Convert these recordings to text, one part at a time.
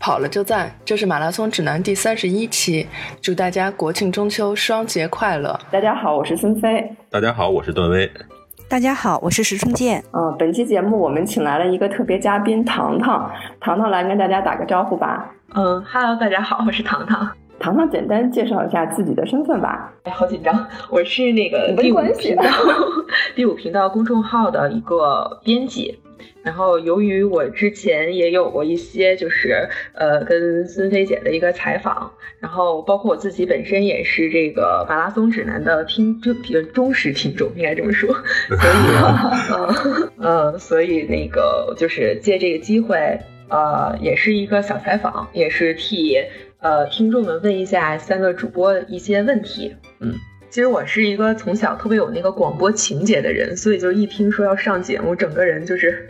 跑了就赞，这是马拉松指南第三十一期，祝大家国庆中秋双节快乐！大家好，我是孙飞。大家好，我是段威。大家好，我是石春健。嗯，本期节目我们请来了一个特别嘉宾糖糖，糖糖来跟大家打个招呼吧。嗯哈喽，大家好，我是糖糖。糖糖，简单介绍一下自己的身份吧。哎，好紧张，我是那个第五频道第五频道公众号的一个编辑。然后，由于我之前也有过一些，就是呃，跟孙飞姐的一个采访，然后包括我自己本身也是这个马拉松指南的听忠忠实听众，应该这么说。所以呢，嗯嗯，所以那个就是借这个机会，呃，也是一个小采访，也是替呃听众们问一下三个主播一些问题，嗯。其实我是一个从小特别有那个广播情节的人，所以就一听说要上节目，整个人就是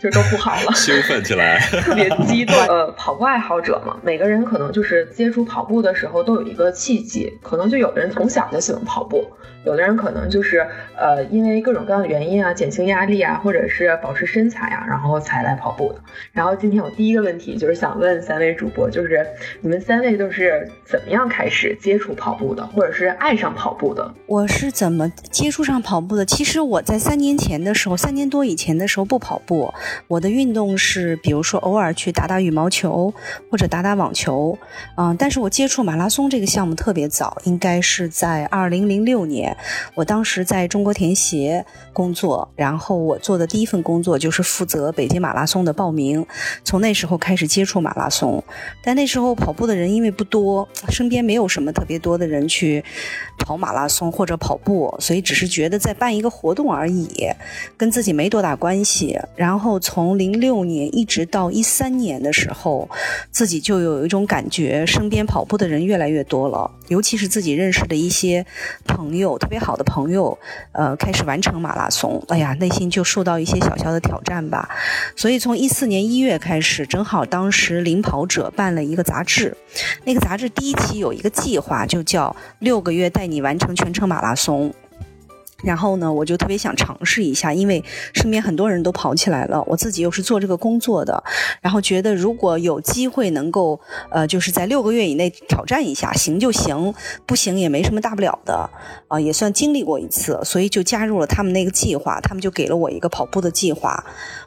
就都不好了，兴奋起来，特别激动。呃，跑步爱好者嘛，每个人可能就是接触跑步的时候都有一个契机，可能就有的人从小就喜欢跑步。有的人可能就是呃，因为各种各样的原因啊，减轻压力啊，或者是保持身材啊，然后才来跑步的。然后今天我第一个问题就是想问三位主播，就是你们三位都是怎么样开始接触跑步的，或者是爱上跑步的？我是怎么接触上跑步的？其实我在三年前的时候，三年多以前的时候不跑步，我的运动是比如说偶尔去打打羽毛球或者打打网球，嗯，但是我接触马拉松这个项目特别早，应该是在二零零六年。我当时在中国田协工作，然后我做的第一份工作就是负责北京马拉松的报名。从那时候开始接触马拉松，但那时候跑步的人因为不多，身边没有什么特别多的人去跑马拉松或者跑步，所以只是觉得在办一个活动而已，跟自己没多大关系。然后从零六年一直到一三年的时候，自己就有一种感觉，身边跑步的人越来越多了，尤其是自己认识的一些朋友。特别好的朋友，呃，开始完成马拉松，哎呀，内心就受到一些小小的挑战吧。所以从一四年一月开始，正好当时领跑者办了一个杂志，那个杂志第一期有一个计划，就叫六个月带你完成全程马拉松。然后呢，我就特别想尝试一下，因为身边很多人都跑起来了，我自己又是做这个工作的，然后觉得如果有机会能够，呃，就是在六个月以内挑战一下，行就行，不行也没什么大不了的，啊，也算经历过一次，所以就加入了他们那个计划，他们就给了我一个跑步的计划。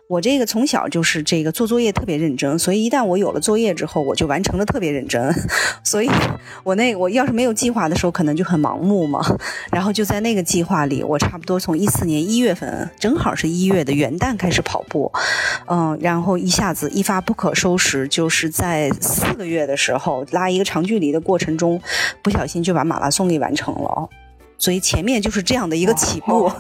我这个从小就是这个做作业特别认真，所以一旦我有了作业之后，我就完成的特别认真。所以，我那我要是没有计划的时候，可能就很盲目嘛。然后就在那个计划里，我差不多从一四年一月份，正好是一月的元旦开始跑步，嗯，然后一下子一发不可收拾，就是在四个月的时候拉一个长距离的过程中，不小心就把马拉松给完成了。所以前面就是这样的一个起步。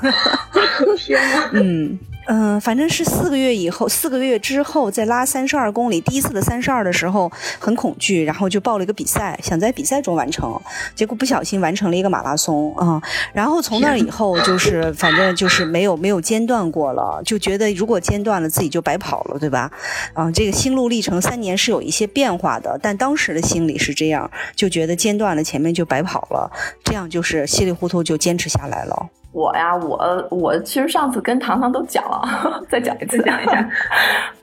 天哪！嗯。嗯，反正是四个月以后，四个月之后再拉三十二公里。第一次的三十二的时候很恐惧，然后就报了一个比赛，想在比赛中完成，结果不小心完成了一个马拉松啊。然后从那以后就是反正就是没有没有间断过了，就觉得如果间断了自己就白跑了，对吧？啊，这个心路历程三年是有一些变化的，但当时的心理是这样，就觉得间断了前面就白跑了，这样就是稀里糊涂就坚持下来了。我呀，我我其实上次跟糖糖都讲了，再讲一次，讲一下。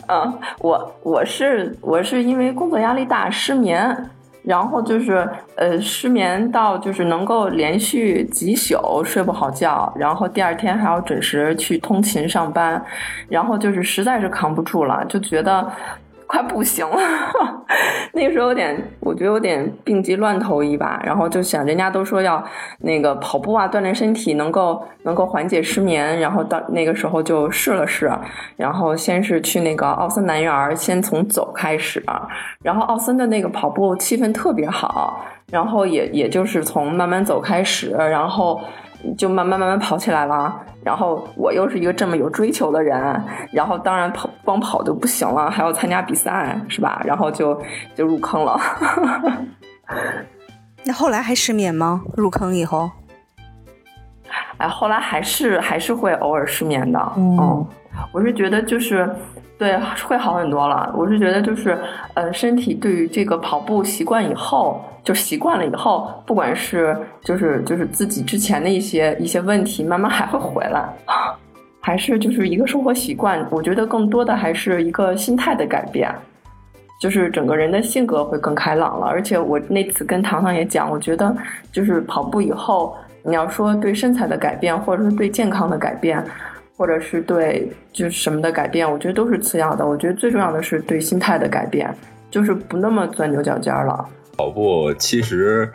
嗯，我我是我是因为工作压力大失眠，然后就是呃失眠到就是能够连续几宿睡不好觉，然后第二天还要准时去通勤上班，然后就是实在是扛不住了，就觉得。快不行了，那个时候有点，我觉得有点病急乱投医吧。然后就想，人家都说要那个跑步啊，锻炼身体，能够能够缓解失眠。然后到那个时候就试了试，然后先是去那个奥森南园，先从走开始。然后奥森的那个跑步气氛特别好，然后也也就是从慢慢走开始，然后。就慢慢慢慢跑起来了，然后我又是一个这么有追求的人，然后当然跑光跑就不行了，还要参加比赛，是吧？然后就就入坑了。那后来还失眠吗？入坑以后？哎，后来还是还是会偶尔失眠的。嗯，我是觉得就是。对，会好很多了。我是觉得，就是呃，身体对于这个跑步习惯以后，就习惯了以后，不管是就是就是自己之前的一些一些问题，慢慢还会回来，还是就是一个生活习惯。我觉得更多的还是一个心态的改变。就是整个人的性格会更开朗了。而且我那次跟糖糖也讲，我觉得就是跑步以后，你要说对身材的改变，或者是对健康的改变，或者是对就是什么的改变，我觉得都是次要的。我觉得最重要的是对心态的改变，就是不那么钻牛角尖了。跑步其实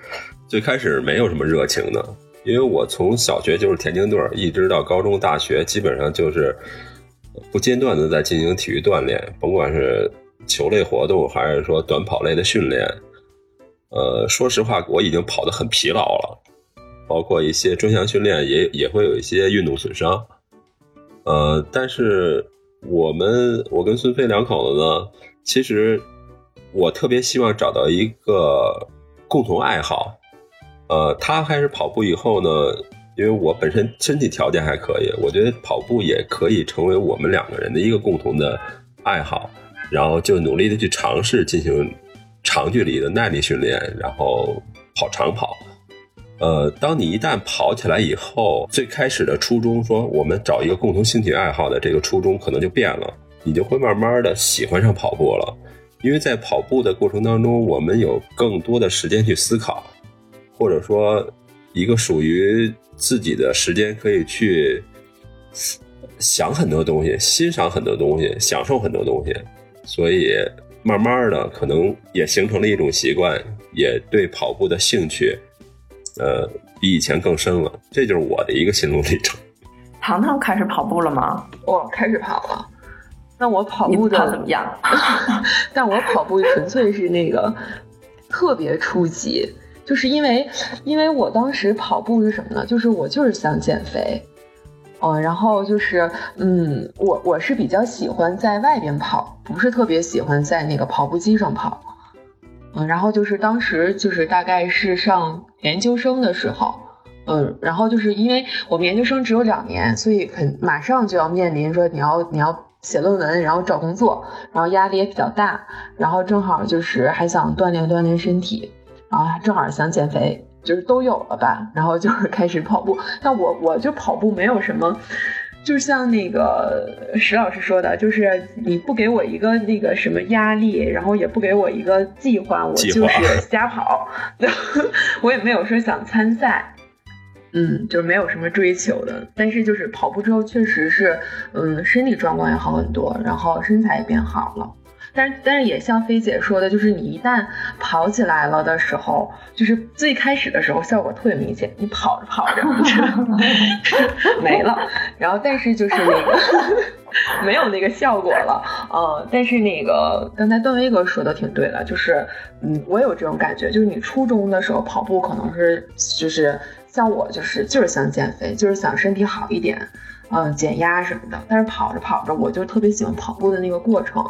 最开始没有什么热情的，因为我从小学就是田径队，一直到高中、大学，基本上就是不间断的在进行体育锻炼，甭管是球类活动还是说短跑类的训练。呃，说实话，我已经跑得很疲劳了，包括一些专项训练也也会有一些运动损伤。呃，但是我们我跟孙飞两口子呢，其实。我特别希望找到一个共同爱好，呃，他开始跑步以后呢，因为我本身身体条件还可以，我觉得跑步也可以成为我们两个人的一个共同的爱好，然后就努力的去尝试进行长距离的耐力训练，然后跑长跑。呃，当你一旦跑起来以后，最开始的初衷说我们找一个共同兴趣爱好的这个初衷可能就变了，你就会慢慢的喜欢上跑步了。因为在跑步的过程当中，我们有更多的时间去思考，或者说一个属于自己的时间，可以去想很多东西、欣赏很多东西、享受很多东西，所以慢慢的可能也形成了一种习惯，也对跑步的兴趣，呃，比以前更深了。这就是我的一个心路历程。糖糖开始跑步了吗？我开始跑了。那我跑步的怎么样？但我跑步纯粹是那个特别初级，就是因为因为我当时跑步是什么呢？就是我就是想减肥，嗯，然后就是嗯，我我是比较喜欢在外边跑，不是特别喜欢在那个跑步机上跑，嗯，然后就是当时就是大概是上研究生的时候，嗯，然后就是因为我们研究生只有两年，所以很马上就要面临说你要你要。写论文，然后找工作，然后压力也比较大，然后正好就是还想锻炼锻炼身体，然后正好想减肥，就是都有了吧，然后就是 开始跑步。但我我就跑步没有什么，就像那个石老师说的，就是你不给我一个那个什么压力，然后也不给我一个计划，我就是瞎跑，我也没有说想参赛。嗯，就是没有什么追求的，但是就是跑步之后确实是，嗯，身体状况也好很多，然后身材也变好了。但是但是也像菲姐说的，就是你一旦跑起来了的时候，就是最开始的时候效果特别明显，你跑着跑着就 没了，然后但是就是那个 没有那个效果了，嗯，但是那个刚才段威哥说的挺对的，就是嗯，我有这种感觉，就是你初中的时候跑步可能是就是。像我就是就是想减肥，就是想身体好一点，嗯，减压什么的。但是跑着跑着，我就特别喜欢跑步的那个过程，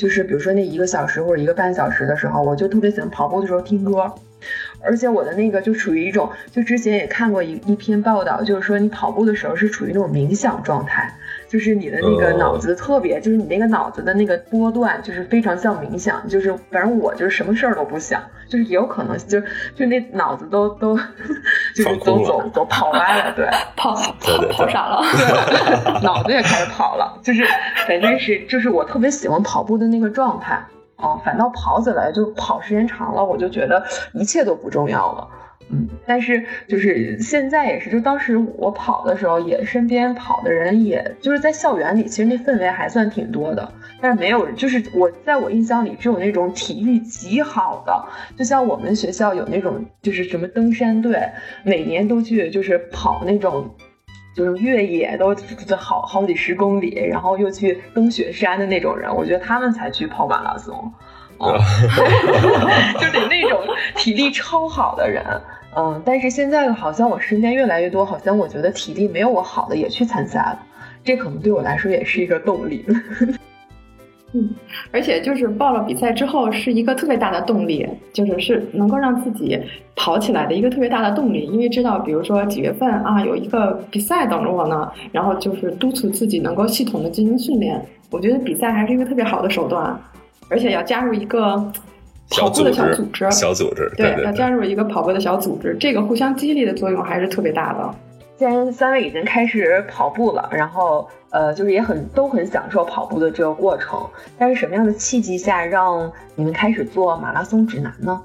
就是比如说那一个小时或者一个半小时的时候，我就特别喜欢跑步的时候听歌。而且我的那个就处于一种，就之前也看过一一篇报道，就是说你跑步的时候是处于那种冥想状态，就是你的那个脑子特别，就是你那个脑子的那个波段，就是非常像冥想，就是反正我就是什么事儿都不想，就是也有可能就就那脑子都都就是都走走跑歪了，对，跑跑跑傻了，对，脑子也开始跑了，就是反正是就是我特别喜欢跑步的那个状态。哦，反倒跑起来就跑时间长了，我就觉得一切都不重要了。嗯，但是就是现在也是，就当时我跑的时候，也身边跑的人，也就是在校园里，其实那氛围还算挺多的。但是没有，就是我在我印象里，只有那种体育极好的，就像我们学校有那种，就是什么登山队，每年都去就是跑那种。就是越野都好好几十公里，然后又去登雪山的那种人，我觉得他们才去跑马拉松，啊，就得那种体力超好的人，嗯，但是现在好像我身边越来越多，好像我觉得体力没有我好的也去参赛了，这可能对我来说也是一个动力。嗯，而且就是报了比赛之后，是一个特别大的动力，就是是能够让自己跑起来的一个特别大的动力。因为知道，比如说几月份啊，有一个比赛等着我呢，然后就是督促自己能够系统的进行训练。我觉得比赛还是一个特别好的手段，而且要加入一个跑步的小组织，小组织，对，要加入一个跑步的小组织，这个互相激励的作用还是特别大的。既然三位已经开始跑步了，然后呃，就是也很都很享受跑步的这个过程，但是什么样的契机下让你们开始做马拉松指南呢？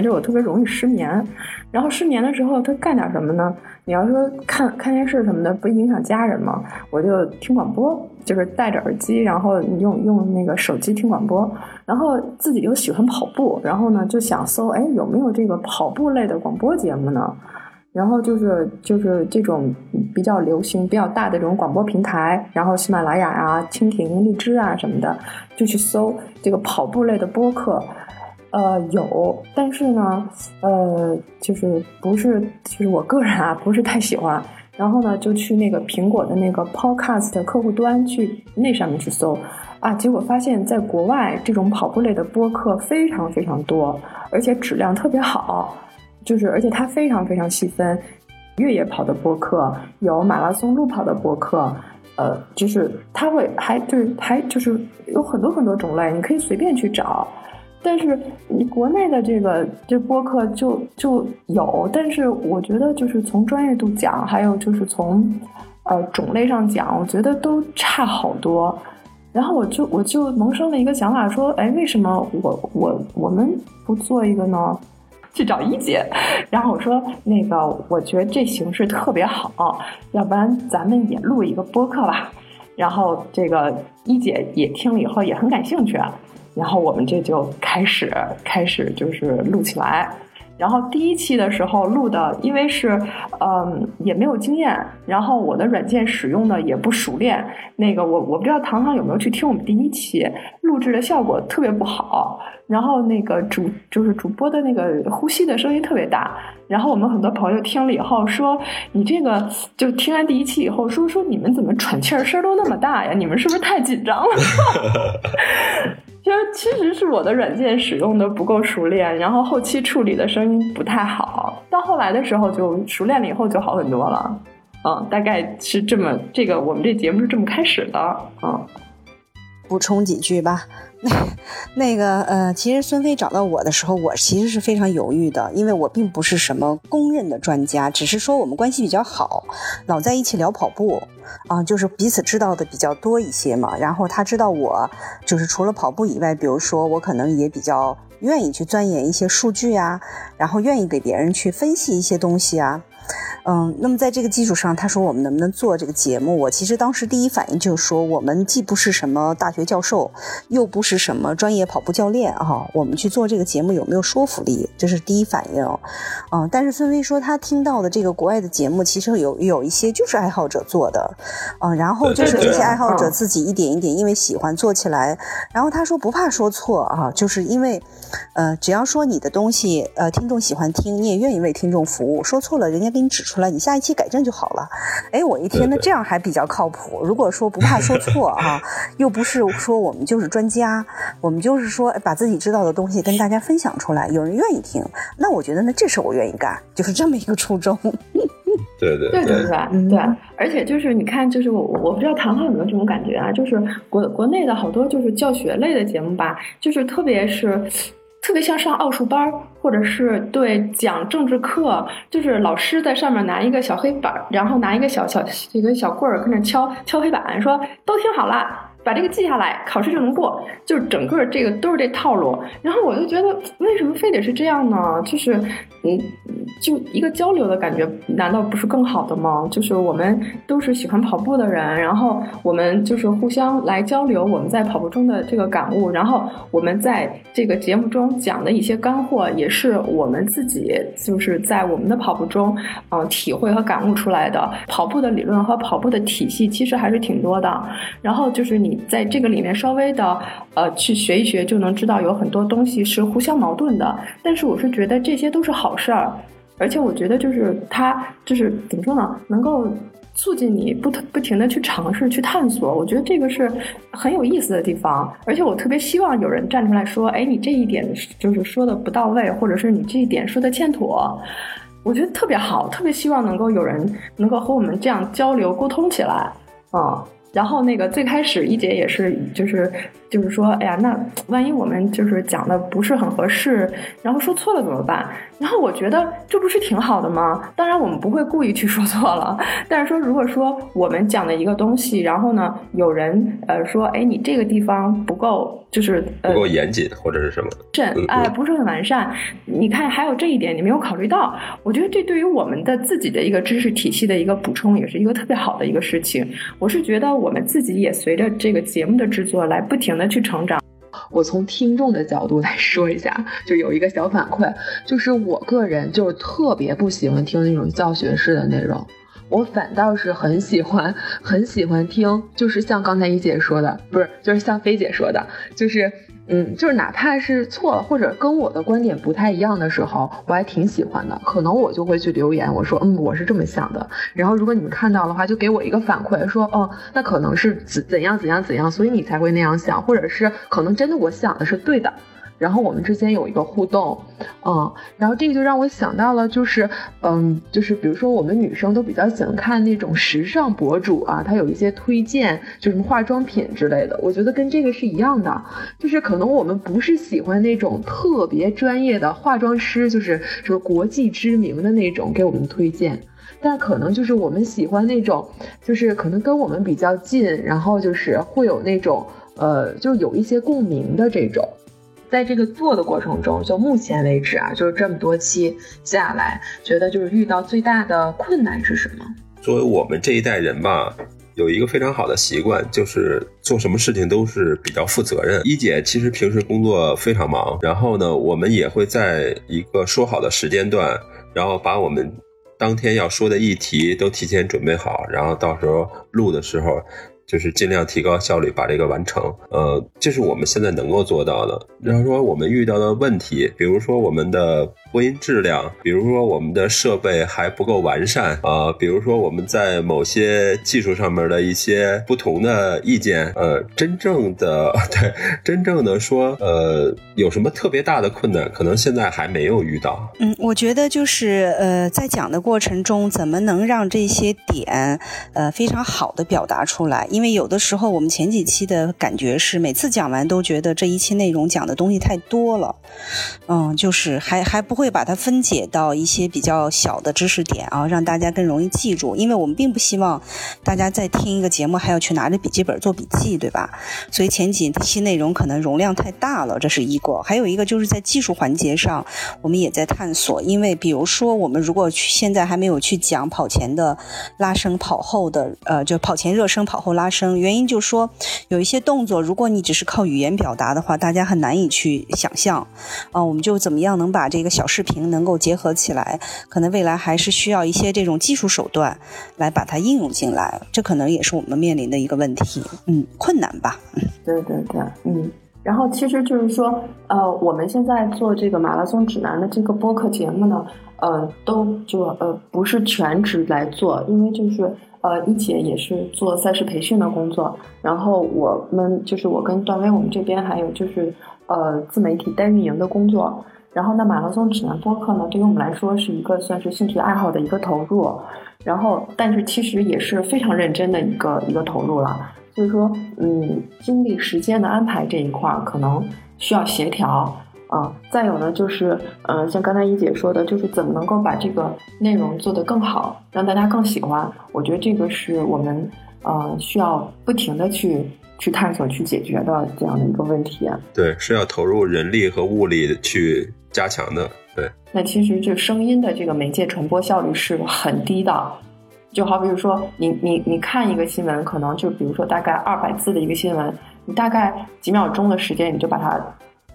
就我特别容易失眠，然后失眠的时候他干点什么呢？你要说看看电视什么的，不影响家人吗？我就听广播，就是戴着耳机，然后用用那个手机听广播，然后自己又喜欢跑步，然后呢就想搜，哎，有没有这个跑步类的广播节目呢？然后就是就是这种比较流行、比较大的这种广播平台，然后喜马拉雅啊、蜻蜓、荔枝啊什么的，就去搜这个跑步类的播客。呃，有，但是呢，呃，就是不是，就是我个人啊，不是太喜欢。然后呢，就去那个苹果的那个 Podcast 客户端去那上面去搜啊，结果发现，在国外这种跑步类的播客非常非常多，而且质量特别好，就是而且它非常非常细分，越野跑的播客，有马拉松路跑的播客，呃，就是它会还就是还就是有很多很多种类，你可以随便去找。但是你国内的这个这播客就就有，但是我觉得就是从专业度讲，还有就是从呃种类上讲，我觉得都差好多。然后我就我就萌生了一个想法，说，哎，为什么我我我们不做一个呢？去找一姐，然后我说那个我觉得这形式特别好，要不然咱们也录一个播客吧。然后这个一姐也听了以后也很感兴趣。然后我们这就开始开始就是录起来，然后第一期的时候录的，因为是嗯也没有经验，然后我的软件使用的也不熟练，那个我我不知道糖糖有没有去听我们第一期录制的效果特别不好，然后那个主就是主播的那个呼吸的声音特别大，然后我们很多朋友听了以后说你这个就听完第一期以后说说你们怎么喘气儿声都那么大呀？你们是不是太紧张了？就其实是我的软件使用的不够熟练，然后后期处理的声音不太好。到后来的时候就熟练了，以后就好很多了。嗯，大概是这么，这个我们这节目是这么开始的。嗯，补充几句吧。那那个呃，其实孙飞找到我的时候，我其实是非常犹豫的，因为我并不是什么公认的专家，只是说我们关系比较好，老在一起聊跑步啊，就是彼此知道的比较多一些嘛。然后他知道我就是除了跑步以外，比如说我可能也比较愿意去钻研一些数据啊，然后愿意给别人去分析一些东西啊。嗯，那么在这个基础上，他说我们能不能做这个节目？我其实当时第一反应就是说，我们既不是什么大学教授，又不是什么专业跑步教练啊，我们去做这个节目有没有说服力？这是第一反应。嗯，但是孙飞说他听到的这个国外的节目，其实有有一些就是爱好者做的，嗯，然后就是这些爱好者自己一点一点因为喜欢做起来，然后他说不怕说错啊，就是因为，呃，只要说你的东西，呃，听众喜欢听，你也愿意为听众服务，说错了人家给你指出。来，你下一期改正就好了。哎，我一听，那这样还比较靠谱。如果说不怕说错啊，又不是说我们就是专家，我们就是说把自己知道的东西跟大家分享出来，有人愿意听，那我觉得那这事我愿意干，就是这么一个初衷。对对对对对对，而且就是你看，就是我我不知道糖糖有没有这种感觉啊，就是国国内的好多就是教学类的节目吧，就是特别是。特别像上奥数班，或者是对讲政治课，就是老师在上面拿一个小黑板，然后拿一个小小一个小棍儿，跟着敲敲黑板，说都听好了。把这个记下来，考试就能过。就是整个这个都是这套路。然后我就觉得，为什么非得是这样呢？就是，嗯，就一个交流的感觉，难道不是更好的吗？就是我们都是喜欢跑步的人，然后我们就是互相来交流我们在跑步中的这个感悟，然后我们在这个节目中讲的一些干货，也是我们自己就是在我们的跑步中，嗯，体会和感悟出来的。跑步的理论和跑步的体系其实还是挺多的。然后就是你。在这个里面稍微的呃去学一学，就能知道有很多东西是互相矛盾的。但是我是觉得这些都是好事儿，而且我觉得就是它就是怎么说呢，能够促进你不不停的去尝试去探索。我觉得这个是很有意思的地方。而且我特别希望有人站出来说，哎，你这一点就是说的不到位，或者是你这一点说的欠妥，我觉得特别好，特别希望能够有人能够和我们这样交流沟通起来啊。然后那个最开始一姐也是，就是就是说，哎呀，那万一我们就是讲的不是很合适，然后说错了怎么办？然后我觉得这不是挺好的吗？当然我们不会故意去 说错了，但是说如果说我们讲的一个东西，然后呢有人呃说，哎，你这个地方不够，就是不够严谨或者是什么，是哎不是很完善。你看还有这一点你没有考虑到，我觉得这对于我们的自己的一个知识体系的一个补充，也是一个特别好的一个事情。我是觉得。我们自己也随着这个节目的制作来不停的去成长。我从听众的角度来说一下，就有一个小反馈，就是我个人就是特别不喜欢听那种教学式的内容，我反倒是很喜欢 很喜欢听，就是像刚才一姐说的，不是，就是像菲姐说的，就是。嗯，就是哪怕是错了，或者跟我的观点不太一样的时候，我还挺喜欢的。可能我就会去留言，我说，嗯，我是这么想的。然后如果你们看到的话，就给我一个反馈，说，哦，那可能是怎怎样怎样怎样，所以你才会那样想，或者是可能真的我想的是对的。然后我们之间有一个互动，嗯，然后这个就让我想到了，就是，嗯，就是比如说我们女生都比较喜欢看那种时尚博主啊，他有一些推荐，就什么化妆品之类的，我觉得跟这个是一样的，就是可能我们不是喜欢那种特别专业的化妆师，就是什么国际知名的那种给我们推荐，但可能就是我们喜欢那种，就是可能跟我们比较近，然后就是会有那种，呃，就有一些共鸣的这种。在这个做的过程中，就目前为止啊，就是这么多期下来，觉得就是遇到最大的困难是什么？作为我们这一代人吧，有一个非常好的习惯，就是做什么事情都是比较负责任。一姐其实平时工作非常忙，然后呢，我们也会在一个说好的时间段，然后把我们当天要说的议题都提前准备好，然后到时候录的时候。就是尽量提高效率，把这个完成。呃，这是我们现在能够做到的。然后说我们遇到的问题，比如说我们的。播音质量，比如说我们的设备还不够完善啊，比如说我们在某些技术上面的一些不同的意见，呃，真正的 对，真正的说，呃，有什么特别大的困难，可能现在还没有遇到。嗯，我觉得就是呃，在讲的过程中，怎么能让这些点呃非常好的表达出来？因为有的时候我们前几期的感觉是，每次讲完都觉得这一期内容讲的东西太多了，嗯，就是还还不会。会把它分解到一些比较小的知识点啊，让大家更容易记住。因为我们并不希望大家在听一个节目还要去拿着笔记本做笔记，对吧？所以前几期内容可能容量太大了，这是一个。还有一个就是在技术环节上，我们也在探索。因为比如说，我们如果去现在还没有去讲跑前的拉伸、跑后的呃，就跑前热身、跑后拉伸，原因就是说有一些动作，如果你只是靠语言表达的话，大家很难以去想象啊。我们就怎么样能把这个小。视频能够结合起来，可能未来还是需要一些这种技术手段来把它应用进来，这可能也是我们面临的一个问题，嗯，困难吧。对对对，嗯。然后其实就是说，呃，我们现在做这个马拉松指南的这个播客节目呢，呃，都就呃不是全职来做，因为就是呃一姐也是做赛事培训的工作，然后我们就是我跟段威我们这边还有就是呃自媒体代运营的工作。然后，那马拉松指南播客呢，对于我们来说是一个算是兴趣爱好的一个投入，然后，但是其实也是非常认真的一个一个投入了。所以说，嗯，精力时间的安排这一块儿可能需要协调啊。再有呢，就是，呃，像刚才一姐说的，就是怎么能够把这个内容做得更好，让大家更喜欢。我觉得这个是我们，呃，需要不停的去。去探索、去解决的这样的一个问题，对，是要投入人力和物力去加强的。对，那其实这声音的这个媒介传播效率是很低的，就好比如说，你你你看一个新闻，可能就比如说大概二百字的一个新闻，你大概几秒钟的时间，你就把它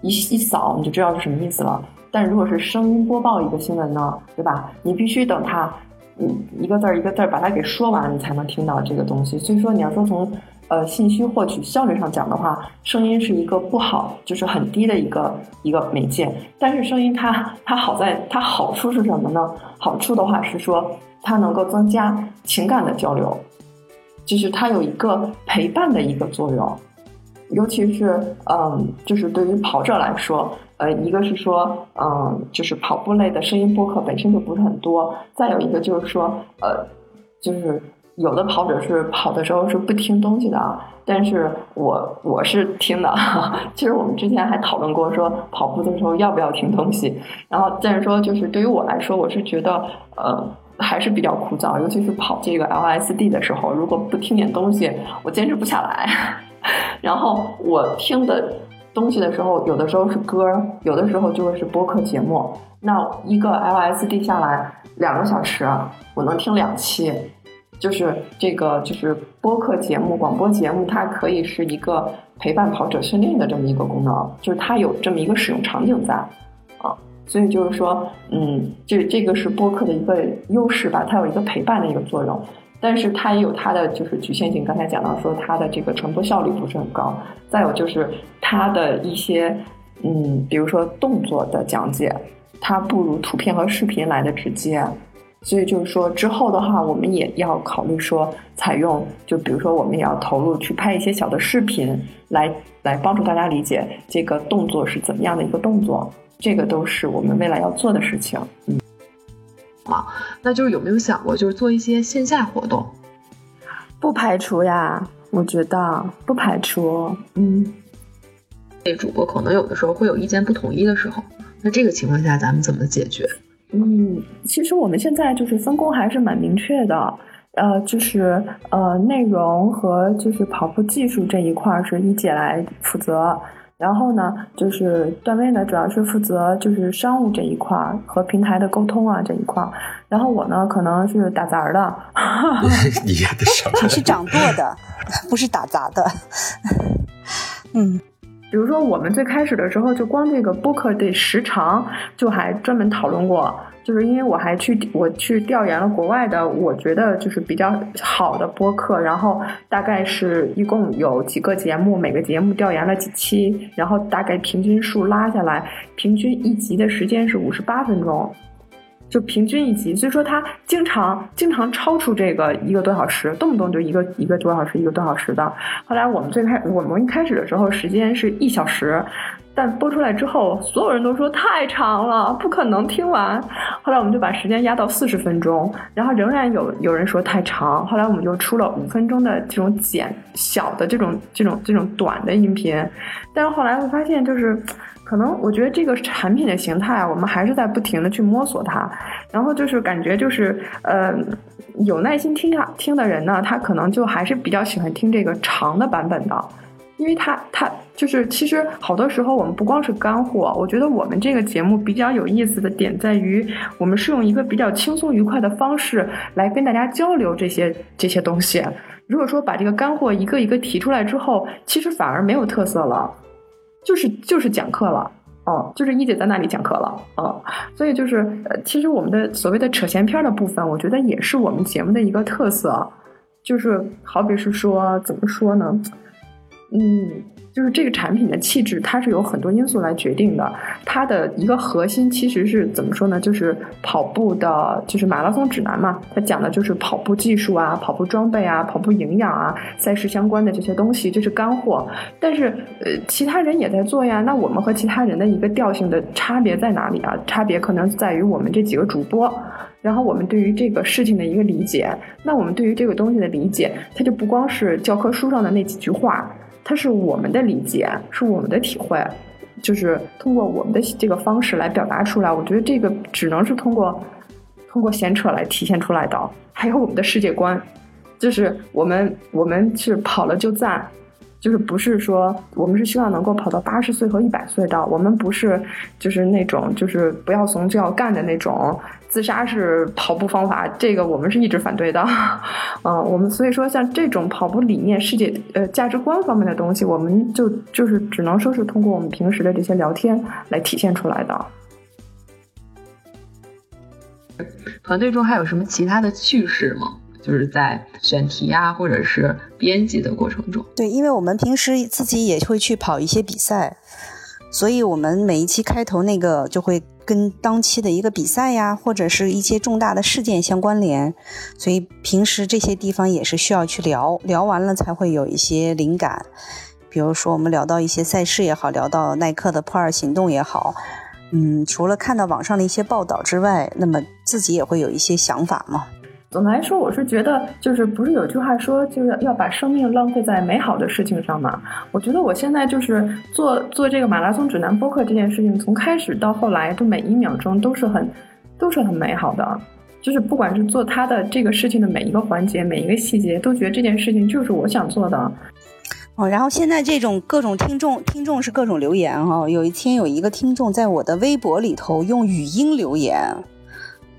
一一扫，你就知道是什么意思了。但如果是声音播报一个新闻呢，对吧？你必须等它，嗯，一个字儿一个字儿把它给说完，你才能听到这个东西。所以说，你要说从呃，信息获取效率上讲的话，声音是一个不好，就是很低的一个一个媒介。但是声音它它好在它好处是什么呢？好处的话是说它能够增加情感的交流，就是它有一个陪伴的一个作用。尤其是嗯，就是对于跑者来说，呃，一个是说嗯，就是跑步类的声音播客本身就不是很多，再有一个就是说呃，就是。有的跑者是跑的时候是不听东西的啊，但是我我是听的。其实我们之前还讨论过，说跑步的时候要不要听东西。然后但是说，就是对于我来说，我是觉得呃还是比较枯燥，尤其是跑这个 LSD 的时候，如果不听点东西，我坚持不下来。然后我听的东西的时候，有的时候是歌，有的时候就会是播客节目。那一个 LSD 下来两个小时，我能听两期。就是这个，就是播客节目、广播节目，它可以是一个陪伴跑者训练的这么一个功能，就是它有这么一个使用场景在啊，所以就是说，嗯，这这个是播客的一个优势吧，它有一个陪伴的一个作用，但是它也有它的就是局限性。刚才讲到说它的这个传播效率不是很高，再有就是它的一些，嗯，比如说动作的讲解，它不如图片和视频来的直接。所以就是说，之后的话，我们也要考虑说，采用就比如说，我们也要投入去拍一些小的视频，来来帮助大家理解这个动作是怎么样的一个动作。这个都是我们未来要做的事情。嗯，好，那就是有没有想过，就是做一些线下活动？不排除呀，我觉得不排除。嗯，那主播可能有的时候会有意见不统一的时候，那这个情况下咱们怎么解决？嗯，其实我们现在就是分工还是蛮明确的，呃，就是呃内容和就是跑步技术这一块是一姐来负责，然后呢就是段位呢主要是负责就是商务这一块和平台的沟通啊这一块，然后我呢可能是打杂的，你的什么？是掌舵的，不是打杂的，嗯。比如说，我们最开始的时候，就光这个播客的时长，就还专门讨论过。就是因为我还去我去调研了国外的，我觉得就是比较好的播客，然后大概是一共有几个节目，每个节目调研了几期，然后大概平均数拉下来，平均一集的时间是五十八分钟。就平均一级，所以说他经常经常超出这个一个多小时，动不动就一个一个多小时一个多小时的。后来我们最开我们一开始的时候时间是一小时，但播出来之后，所有人都说太长了，不可能听完。后来我们就把时间压到四十分钟，然后仍然有有人说太长。后来我们就出了五分钟的这种简小的这种这种这种短的音频，但是后来我发现就是。可能我觉得这个产品的形态，我们还是在不停的去摸索它，然后就是感觉就是，呃，有耐心听下听的人呢，他可能就还是比较喜欢听这个长的版本的，因为他他就是其实好多时候我们不光是干货，我觉得我们这个节目比较有意思的点在于，我们是用一个比较轻松愉快的方式来跟大家交流这些这些东西。如果说把这个干货一个一个提出来之后，其实反而没有特色了。就是就是讲课了，哦，就是一姐在那里讲课了，哦，所以就是呃，其实我们的所谓的扯闲篇的部分，我觉得也是我们节目的一个特色，就是好比是说怎么说呢，嗯。就是这个产品的气质，它是有很多因素来决定的。它的一个核心其实是怎么说呢？就是跑步的，就是马拉松指南嘛。它讲的就是跑步技术啊、跑步装备啊、跑步营养啊、赛事相关的这些东西，这是干货。但是，呃，其他人也在做呀。那我们和其他人的一个调性的差别在哪里啊？差别可能在于我们这几个主播，然后我们对于这个事情的一个理解。那我们对于这个东西的理解，它就不光是教科书上的那几句话。它是我们的理解，是我们的体会，就是通过我们的这个方式来表达出来。我觉得这个只能是通过通过闲扯来体现出来的。还有我们的世界观，就是我们我们是跑了就赞。就是不是说我们是希望能够跑到八十岁和一百岁的，我们不是就是那种就是不要怂就要干的那种自杀式跑步方法，这个我们是一直反对的。嗯，我们所以说像这种跑步理念、世界呃价值观方面的东西，我们就就是只能说是通过我们平时的这些聊天来体现出来的。团队中还有什么其他的趣事吗？就是在选题啊，或者是编辑的过程中，对，因为我们平时自己也会去跑一些比赛，所以我们每一期开头那个就会跟当期的一个比赛呀，或者是一些重大的事件相关联，所以平时这些地方也是需要去聊聊完了才会有一些灵感。比如说我们聊到一些赛事也好，聊到耐克的破二行动也好，嗯，除了看到网上的一些报道之外，那么自己也会有一些想法嘛。总的来说，我是觉得，就是不是有句话说，就是要把生命浪费在美好的事情上嘛？我觉得我现在就是做做这个马拉松指南播客这件事情，从开始到后来，就每一秒钟都是很都是很美好的。就是不管是做他的这个事情的每一个环节、每一个细节，都觉得这件事情就是我想做的。哦，然后现在这种各种听众，听众是各种留言哈。有一天有一个听众在我的微博里头用语音留言。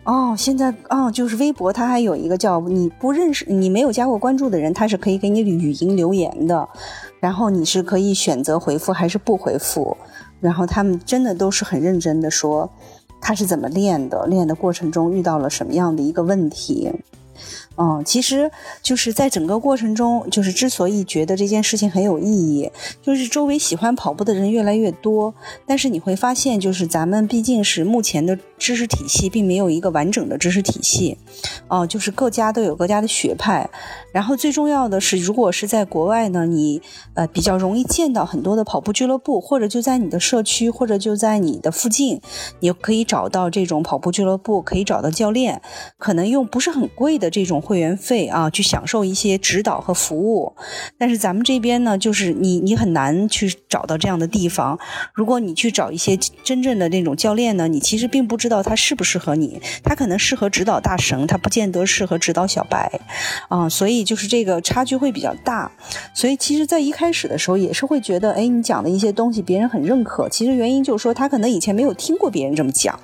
哦，现在哦，就是微博它还有一个叫你不认识、你没有加过关注的人，他是可以给你语音留言的。然后你是可以选择回复还是不回复。然后他们真的都是很认真的说。他是怎么练的？练的过程中遇到了什么样的一个问题？嗯，其实就是在整个过程中，就是之所以觉得这件事情很有意义，就是周围喜欢跑步的人越来越多，但是你会发现，就是咱们毕竟是目前的知识体系，并没有一个完整的知识体系，哦，就是各家都有各家的学派。然后最重要的是，如果是在国外呢，你呃比较容易见到很多的跑步俱乐部，或者就在你的社区，或者就在你的附近，你可以找到这种跑步俱乐部，可以找到教练，可能用不是很贵的这种。会员费啊，去享受一些指导和服务，但是咱们这边呢，就是你你很难去找到这样的地方。如果你去找一些真正的那种教练呢，你其实并不知道他适不适合你，他可能适合指导大神，他不见得适合指导小白啊。所以就是这个差距会比较大。所以其实，在一开始的时候也是会觉得，哎，你讲的一些东西别人很认可。其实原因就是说，他可能以前没有听过别人这么讲。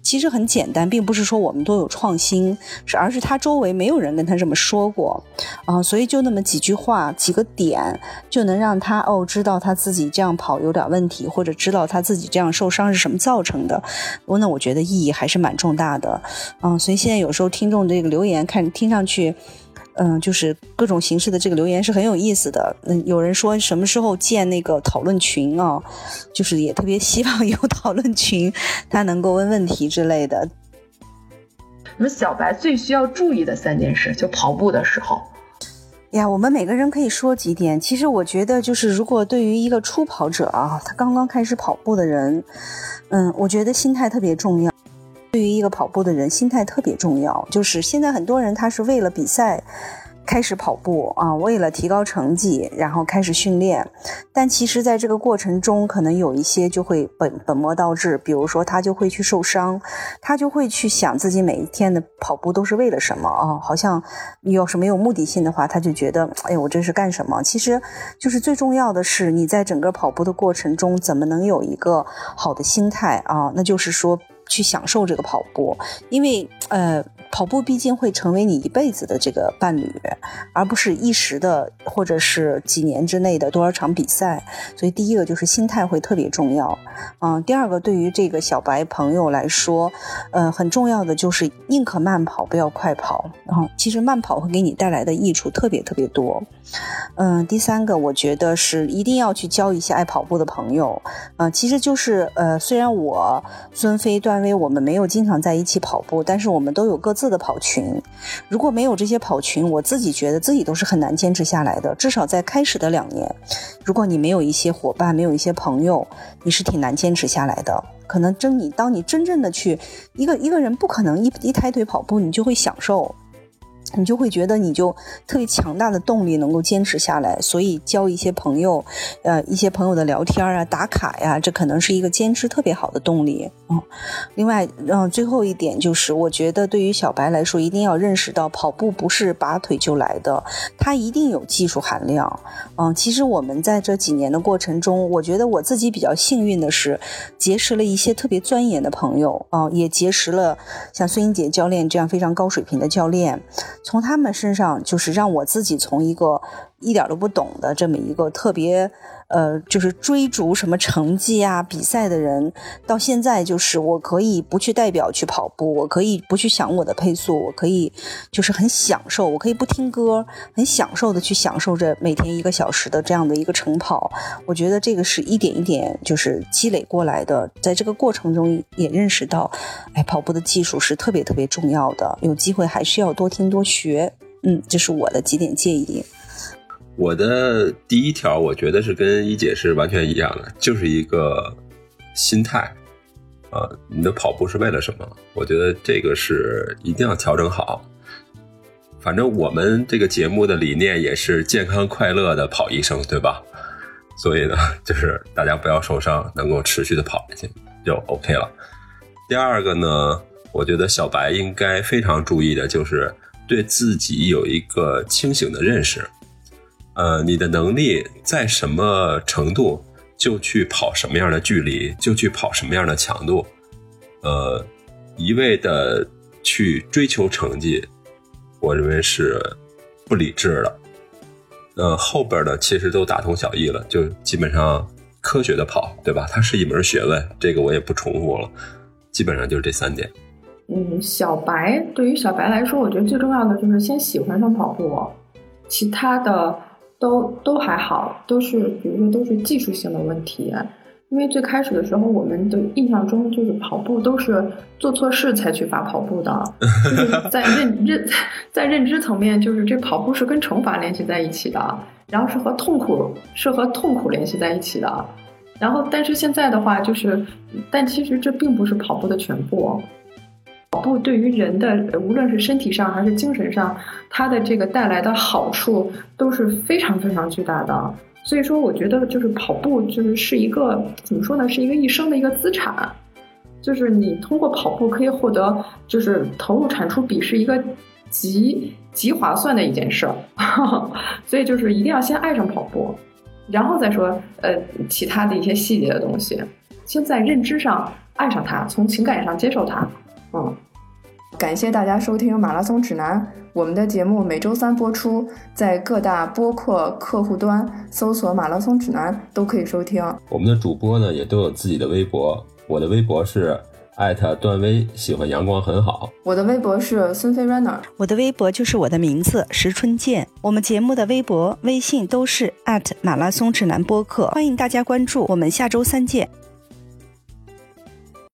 其实很简单，并不是说我们都有创新，而是他周围没有有。人跟他这么说过，啊，所以就那么几句话、几个点，就能让他哦知道他自己这样跑有点问题，或者知道他自己这样受伤是什么造成的。我那我觉得意义还是蛮重大的，嗯，所以现在有时候听众这个留言看听上去，嗯，就是各种形式的这个留言是很有意思的。嗯，有人说什么时候建那个讨论群啊？就是也特别希望有讨论群，他能够问问题之类的。我们小白最需要注意的三件事，就跑步的时候。呀，我们每个人可以说几点。其实我觉得，就是如果对于一个初跑者啊，他刚刚开始跑步的人，嗯，我觉得心态特别重要。对于一个跑步的人，心态特别重要。就是现在很多人他是为了比赛。开始跑步啊，为了提高成绩，然后开始训练。但其实，在这个过程中，可能有一些就会本本末倒置。比如说，他就会去受伤，他就会去想自己每一天的跑步都是为了什么啊？好像你要是没有目的性的话，他就觉得，哎，我这是干什么？其实，就是最重要的是，你在整个跑步的过程中，怎么能有一个好的心态啊？那就是说。去享受这个跑步，因为呃，跑步毕竟会成为你一辈子的这个伴侣，而不是一时的或者是几年之内的多少场比赛。所以第一个就是心态会特别重要，嗯，第二个对于这个小白朋友来说，呃，很重要的就是宁可慢跑不要快跑。然后其实慢跑会给你带来的益处特别特别多。嗯，第三个我觉得是一定要去交一些爱跑步的朋友。嗯，其实就是呃，虽然我孙飞段。威我们没有经常在一起跑步，但是我们都有各字的跑群。如果没有这些跑群，我自己觉得自己都是很难坚持下来的。至少在开始的两年，如果你没有一些伙伴，没有一些朋友，你是挺难坚持下来的。可能真你当你真正的去一个一个人，不可能一一抬腿跑步，你就会享受。你就会觉得你就特别强大的动力能够坚持下来，所以交一些朋友，呃，一些朋友的聊天啊、打卡呀，这可能是一个坚持特别好的动力。嗯，另外，嗯，最后一点就是，我觉得对于小白来说，一定要认识到跑步不是拔腿就来的，它一定有技术含量。嗯，其实我们在这几年的过程中，我觉得我自己比较幸运的是，结识了一些特别钻研的朋友，啊，也结识了像孙英杰教练这样非常高水平的教练。从他们身上，就是让我自己从一个一点都不懂的这么一个特别。呃，就是追逐什么成绩啊、比赛的人，到现在就是我可以不去代表去跑步，我可以不去想我的配速，我可以就是很享受，我可以不听歌，很享受的去享受着每天一个小时的这样的一个晨跑。我觉得这个是一点一点就是积累过来的，在这个过程中也认识到，哎，跑步的技术是特别特别重要的，有机会还是要多听多学。嗯，这是我的几点建议。我的第一条，我觉得是跟一姐是完全一样的，就是一个心态啊，你的跑步是为了什么？我觉得这个是一定要调整好。反正我们这个节目的理念也是健康快乐的跑一生，对吧？所以呢，就是大家不要受伤，能够持续的跑下去就 OK 了。第二个呢，我觉得小白应该非常注意的就是对自己有一个清醒的认识。呃，你的能力在什么程度，就去跑什么样的距离，就去跑什么样的强度。呃，一味的去追求成绩，我认为是不理智的。呃，后边的其实都大同小异了，就基本上科学的跑，对吧？它是一门学问，这个我也不重复了。基本上就是这三点。嗯，小白对于小白来说，我觉得最重要的就是先喜欢上跑步，其他的都都还好，都是比如说都是技术性的问题。因为最开始的时候，我们的印象中就是跑步都是做错事才去罚跑步的，就是在认认在认知层面，就是这跑步是跟惩罚联系在一起的，然后是和痛苦是和痛苦联系在一起的，然后但是现在的话就是，但其实这并不是跑步的全部，跑步对于人的无论是身体上还是精神上，它的这个带来的好处都是非常非常巨大的。所以说，我觉得就是跑步，就是是一个怎么说呢，是一个一生的一个资产。就是你通过跑步可以获得，就是投入产出比是一个极极划算的一件事儿。所以就是一定要先爱上跑步，然后再说呃其他的一些细节的东西。先在认知上爱上它，从情感上接受它。嗯，感谢大家收听《马拉松指南》。我们的节目每周三播出，在各大播客客户端搜索“马拉松指南”都可以收听。我们的主播呢也都有自己的微博，我的微博是艾特段威，喜欢阳光很好。我的微博是孙飞 runner，我的微博就是我的名字石春健。我们节目的微博、微信都是艾特马拉松指南播客，欢迎大家关注。我们下周三见。